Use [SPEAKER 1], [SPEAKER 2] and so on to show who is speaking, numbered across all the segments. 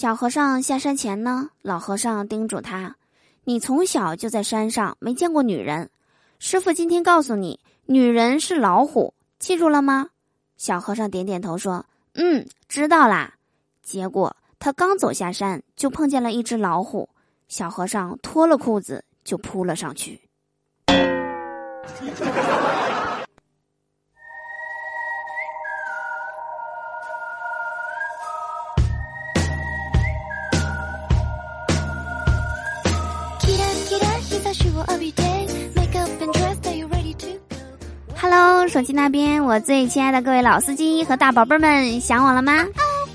[SPEAKER 1] 小和尚下山前呢，老和尚叮嘱他：“你从小就在山上，没见过女人。师傅今天告诉你，女人是老虎，记住了吗？”小和尚点点头说：“嗯，知道啦。”结果他刚走下山，就碰见了一只老虎。小和尚脱了裤子就扑了上去。Hello，手机那边，我最亲爱的各位老司机和大宝贝们，想我了吗？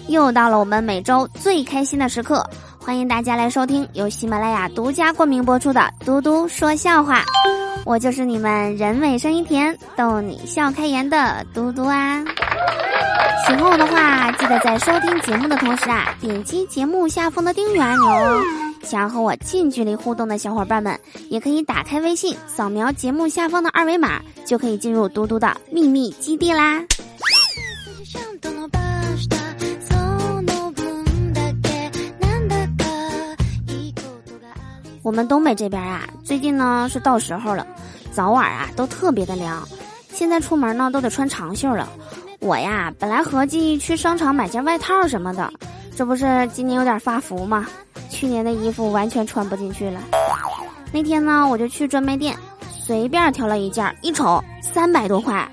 [SPEAKER 1] 又到了我们每周最开心的时刻，欢迎大家来收听由喜马拉雅独家冠名播出的《嘟嘟说笑话》，我就是你们人美声音甜、逗你笑开颜的嘟嘟啊！喜欢我的话，记得在收听节目的同时啊，点击节目下方的订阅按钮哦。想要和我近距离互动的小伙伴们，也可以打开微信，扫描节目下方的二维码，就可以进入嘟嘟的秘密基地啦。我们东北这边啊，最近呢是到时候了，早晚啊都特别的凉，现在出门呢都得穿长袖了。我呀本来合计去商场买件外套什么的，这不是今年有点发福吗？去年的衣服完全穿不进去了。那天呢我就去专卖店，随便挑了一件，一瞅三百多块。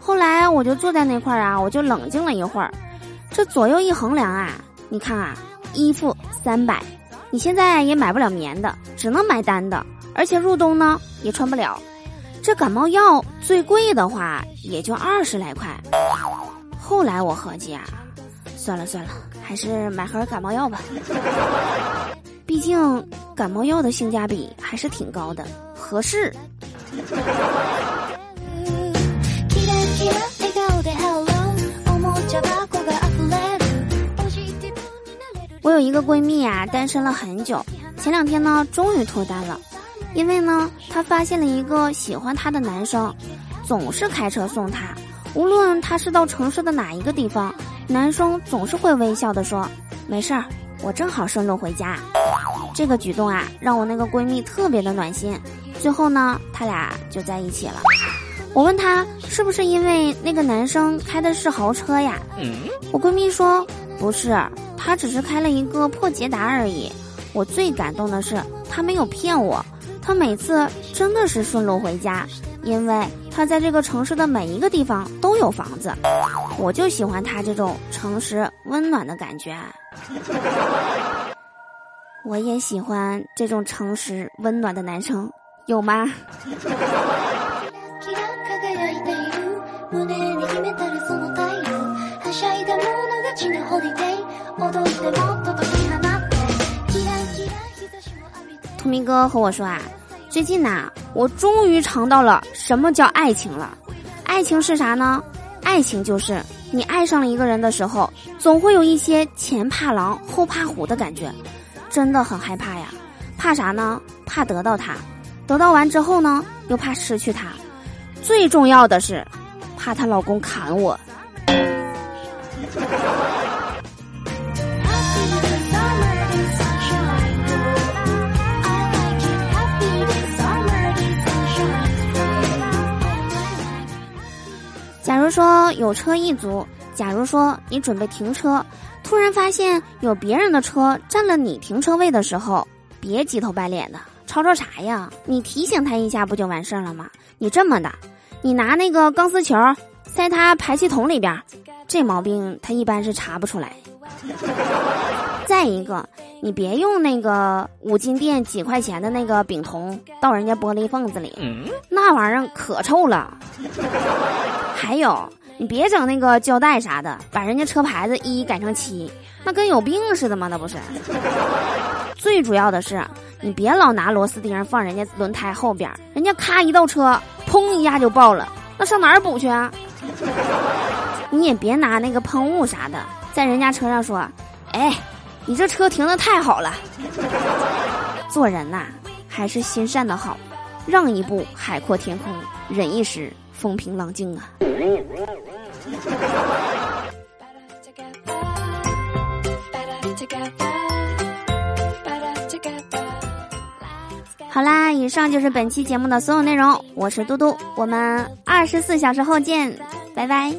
[SPEAKER 1] 后来我就坐在那块儿啊，我就冷静了一会儿，这左右一衡量啊，你看啊，衣服三百。你现在也买不了棉的，只能买单的，而且入冬呢也穿不了。这感冒药最贵的话也就二十来块。后来我合计啊，算了算了，还是买盒感冒药吧。毕竟感冒药的性价比还是挺高的，合适。我有一个闺蜜啊，单身了很久，前两天呢，终于脱单了。因为呢，她发现了一个喜欢她的男生，总是开车送她，无论她是到城市的哪一个地方，男生总是会微笑的说：“没事儿，我正好顺路回家。”这个举动啊，让我那个闺蜜特别的暖心。最后呢，他俩就在一起了。我问她是不是因为那个男生开的是豪车呀？我闺蜜说不是。他只是开了一个破捷达而已。我最感动的是，他没有骗我，他每次真的是顺路回家，因为他在这个城市的每一个地方都有房子。我就喜欢他这种诚实温暖的感觉。我也喜欢这种诚实温暖的男生，有吗？图明哥和我说啊，最近呐，我终于尝到了什么叫爱情了。爱情是啥呢？爱情就是你爱上了一个人的时候，总会有一些前怕狼后怕虎的感觉，真的很害怕呀。怕啥呢？怕得到他，得到完之后呢，又怕失去他，最重要的是，怕她老公砍我。假如说有车一族，假如说你准备停车，突然发现有别人的车占了你停车位的时候，别急头白脸的，吵吵啥呀？你提醒他一下不就完事儿了吗？你这么的，你拿那个钢丝球塞他排气筒里边，这毛病他一般是查不出来。再一个，你别用那个五金店几块钱的那个丙酮到人家玻璃缝子里，那玩意儿可臭了。还有，你别整那个胶带啥的，把人家车牌子一改成七，那跟有病似的吗？那不是。最主要的是，你别老拿螺丝钉放人家轮胎后边，人家咔一倒车，砰一下就爆了，那上哪儿补去啊？你也别拿那个喷雾啥的，在人家车上说，哎，你这车停的太好了。做人呐，还是心善的好，让一步海阔天空，忍一时。风平浪静啊！好啦，以上就是本期节目的所有内容。我是嘟嘟，我们二十四小时后见，拜拜。